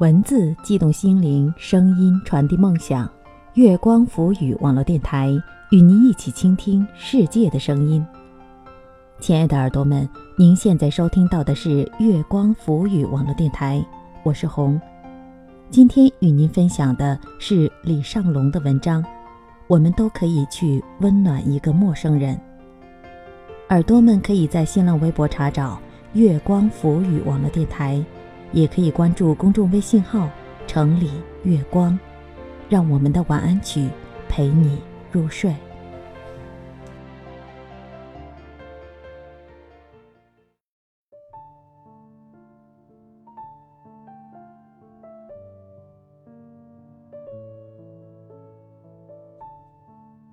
文字激动心灵，声音传递梦想。月光浮语网络电台与您一起倾听世界的声音。亲爱的耳朵们，您现在收听到的是月光浮语网络电台，我是红。今天与您分享的是李尚龙的文章。我们都可以去温暖一个陌生人。耳朵们可以在新浪微博查找“月光浮语网络电台”。也可以关注公众微信号“城里月光”，让我们的晚安曲陪你入睡。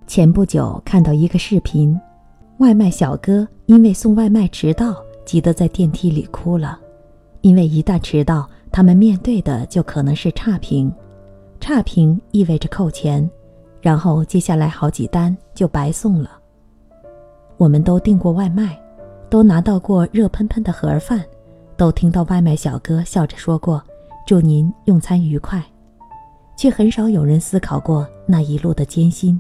前不久看到一个视频，外卖小哥因为送外卖迟到，急得在电梯里哭了。因为一旦迟到，他们面对的就可能是差评，差评意味着扣钱，然后接下来好几单就白送了。我们都订过外卖，都拿到过热喷喷的盒饭，都听到外卖小哥笑着说过“祝您用餐愉快”，却很少有人思考过那一路的艰辛。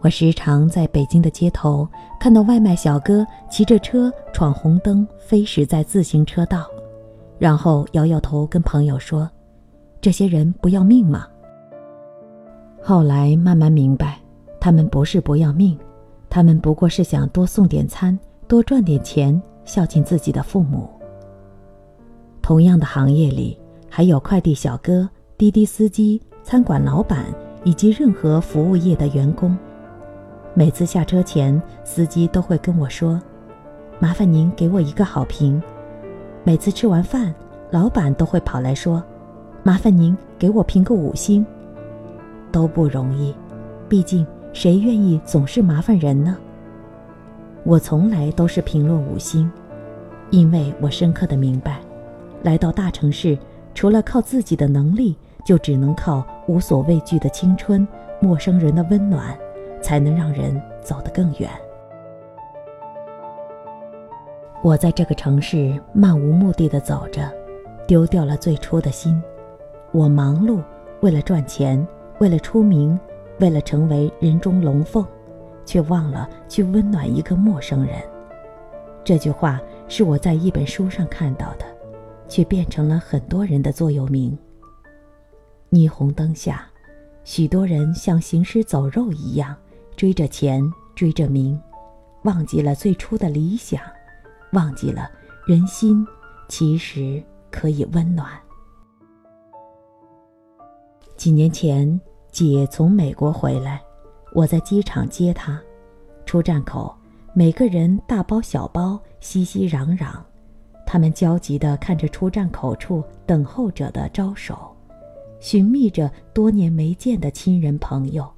我时常在北京的街头看到外卖小哥骑着车闯红灯，飞驶在自行车道，然后摇摇头跟朋友说：“这些人不要命吗？”后来慢慢明白，他们不是不要命，他们不过是想多送点餐，多赚点钱，孝敬自己的父母。同样的行业里，还有快递小哥、滴滴司机、餐馆老板以及任何服务业的员工。每次下车前，司机都会跟我说：“麻烦您给我一个好评。”每次吃完饭，老板都会跑来说：“麻烦您给我评个五星。”都不容易，毕竟谁愿意总是麻烦人呢？我从来都是评论五星，因为我深刻的明白，来到大城市，除了靠自己的能力，就只能靠无所畏惧的青春、陌生人的温暖。才能让人走得更远。我在这个城市漫无目的的走着，丢掉了最初的心。我忙碌，为了赚钱，为了出名，为了成为人中龙凤，却忘了去温暖一个陌生人。这句话是我在一本书上看到的，却变成了很多人的座右铭。霓虹灯下，许多人像行尸走肉一样。追着钱，追着名，忘记了最初的理想，忘记了人心其实可以温暖。几年前，姐从美国回来，我在机场接她，出站口，每个人大包小包，熙熙攘攘，他们焦急地看着出站口处等候者的招手，寻觅着多年没见的亲人朋友。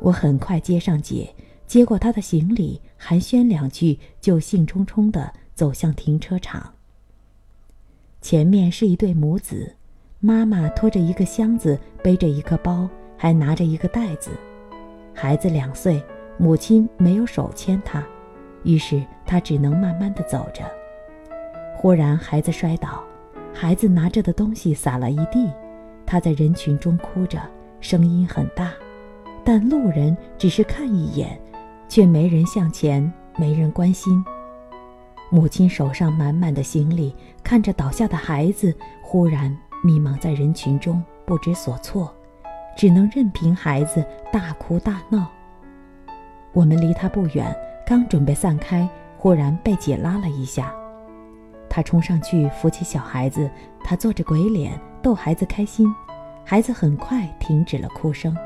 我很快接上姐，接过她的行李，寒暄两句，就兴冲冲地走向停车场。前面是一对母子，妈妈拖着一个箱子，背着一个包，还拿着一个袋子。孩子两岁，母亲没有手牵他，于是他只能慢慢地走着。忽然，孩子摔倒，孩子拿着的东西洒了一地，他在人群中哭着，声音很大。但路人只是看一眼，却没人向前，没人关心。母亲手上满满的行李，看着倒下的孩子，忽然迷茫在人群中，不知所措，只能任凭孩子大哭大闹。我们离他不远，刚准备散开，忽然被姐拉了一下。他冲上去扶起小孩子，他做着鬼脸逗孩子开心，孩子很快停止了哭声。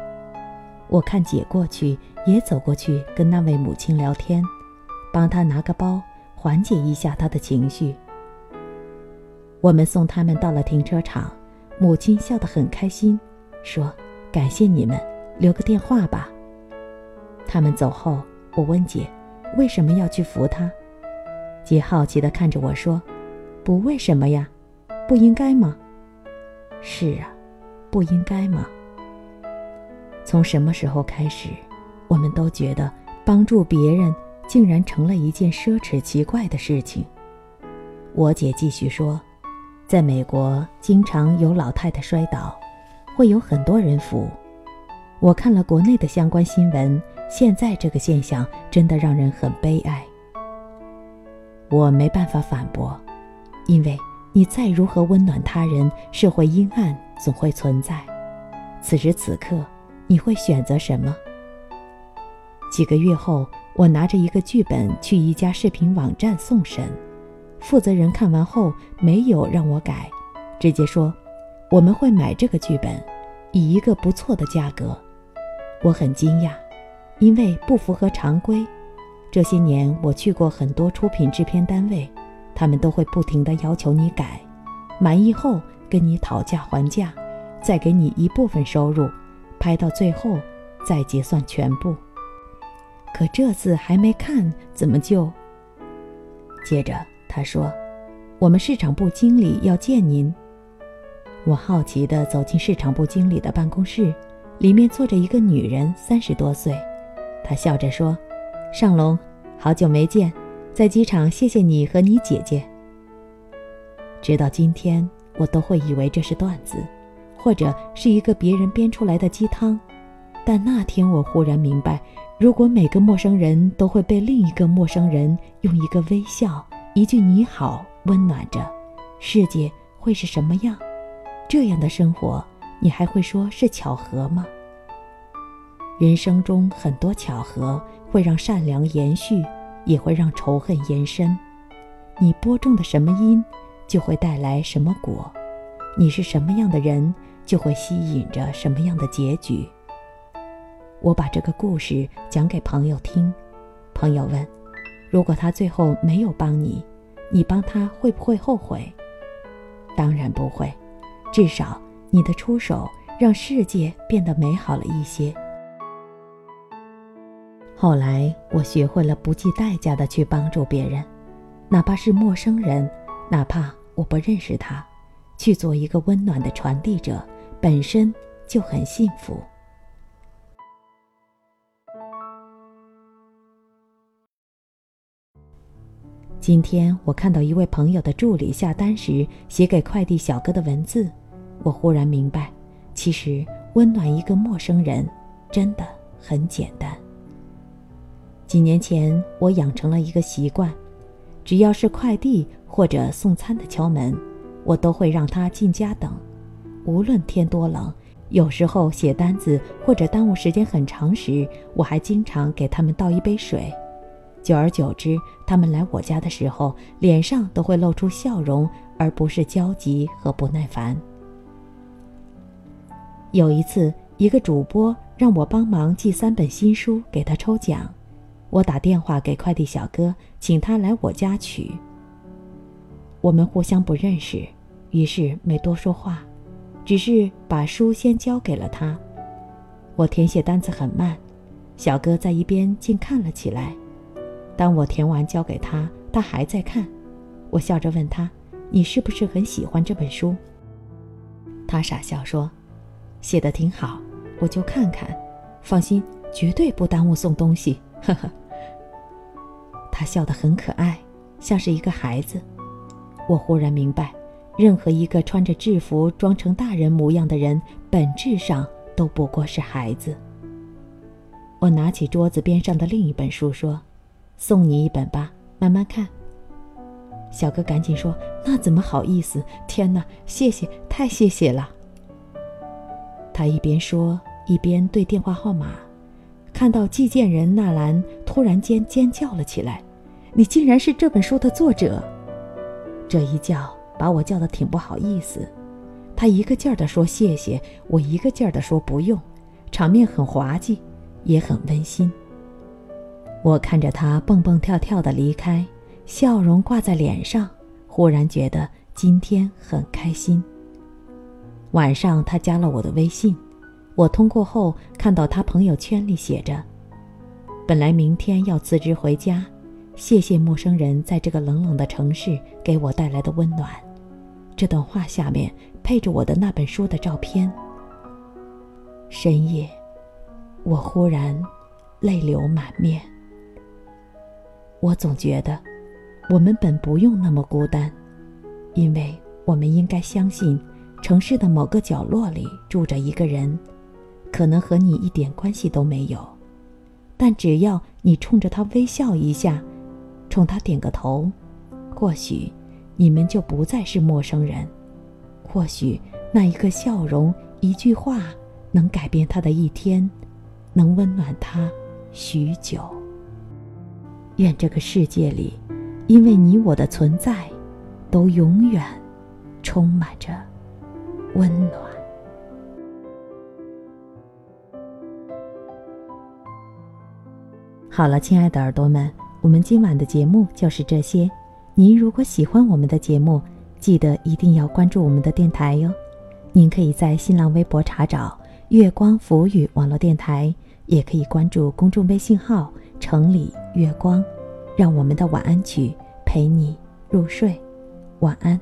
我看姐过去，也走过去跟那位母亲聊天，帮她拿个包，缓解一下她的情绪。我们送他们到了停车场，母亲笑得很开心，说：“感谢你们，留个电话吧。”他们走后，我问姐：“为什么要去扶她？”姐好奇地看着我说：“不为什么呀，不应该吗？”“是啊，不应该吗？”从什么时候开始，我们都觉得帮助别人竟然成了一件奢侈奇怪的事情。我姐继续说，在美国经常有老太太摔倒，会有很多人扶。我看了国内的相关新闻，现在这个现象真的让人很悲哀。我没办法反驳，因为你再如何温暖他人，社会阴暗总会存在。此时此刻，你会选择什么？几个月后，我拿着一个剧本去一家视频网站送审，负责人看完后没有让我改，直接说我们会买这个剧本，以一个不错的价格。我很惊讶，因为不符合常规。这些年我去过很多出品制片单位，他们都会不停地要求你改，满意后跟你讨价还价。再给你一部分收入，拍到最后再结算全部。可这次还没看，怎么就？接着他说：“我们市场部经理要见您。”我好奇地走进市场部经理的办公室，里面坐着一个女人，三十多岁。她笑着说：“尚龙，好久没见，在机场谢谢你和你姐姐。”直到今天，我都会以为这是段子。或者是一个别人编出来的鸡汤，但那天我忽然明白，如果每个陌生人都会被另一个陌生人用一个微笑、一句“你好”温暖着，世界会是什么样？这样的生活，你还会说是巧合吗？人生中很多巧合会让善良延续，也会让仇恨延伸。你播种的什么因，就会带来什么果。你是什么样的人？就会吸引着什么样的结局。我把这个故事讲给朋友听，朋友问：“如果他最后没有帮你，你帮他会不会后悔？”当然不会，至少你的出手让世界变得美好了一些。后来我学会了不计代价的去帮助别人，哪怕是陌生人，哪怕我不认识他，去做一个温暖的传递者。本身就很幸福。今天我看到一位朋友的助理下单时写给快递小哥的文字，我忽然明白，其实温暖一个陌生人真的很简单。几年前，我养成了一个习惯，只要是快递或者送餐的敲门，我都会让他进家等。无论天多冷，有时候写单子或者耽误时间很长时，我还经常给他们倒一杯水。久而久之，他们来我家的时候，脸上都会露出笑容，而不是焦急和不耐烦。有一次，一个主播让我帮忙寄三本新书给他抽奖，我打电话给快递小哥，请他来我家取。我们互相不认识，于是没多说话。只是把书先交给了他，我填写单子很慢，小哥在一边竟看了起来。当我填完交给他，他还在看。我笑着问他：“你是不是很喜欢这本书？”他傻笑说：“写的挺好，我就看看。放心，绝对不耽误送东西。”呵呵。他笑得很可爱，像是一个孩子。我忽然明白。任何一个穿着制服装成大人模样的人，本质上都不过是孩子。我拿起桌子边上的另一本书，说：“送你一本吧，慢慢看。”小哥赶紧说：“那怎么好意思？天哪，谢谢，太谢谢了。”他一边说，一边对电话号码，看到寄件人纳兰，突然间尖叫了起来：“你竟然是这本书的作者！”这一叫。把我叫的挺不好意思，他一个劲儿的说谢谢，我一个劲儿的说不用，场面很滑稽，也很温馨。我看着他蹦蹦跳跳的离开，笑容挂在脸上，忽然觉得今天很开心。晚上他加了我的微信，我通过后看到他朋友圈里写着：“本来明天要辞职回家。”谢谢陌生人在这个冷冷的城市给我带来的温暖。这段话下面配着我的那本书的照片。深夜，我忽然泪流满面。我总觉得，我们本不用那么孤单，因为我们应该相信，城市的某个角落里住着一个人，可能和你一点关系都没有，但只要你冲着他微笑一下，冲他点个头，或许你们就不再是陌生人。或许那一个笑容、一句话，能改变他的一天，能温暖他许久。愿这个世界里，因为你我的存在，都永远充满着温暖。好了，亲爱的耳朵们，我们今晚的节目就是这些。您如果喜欢我们的节目，记得一定要关注我们的电台哟。您可以在新浪微博查找“月光浮语网络电台”，也可以关注公众微信号“城里月光”，让我们的晚安曲陪你入睡。晚安。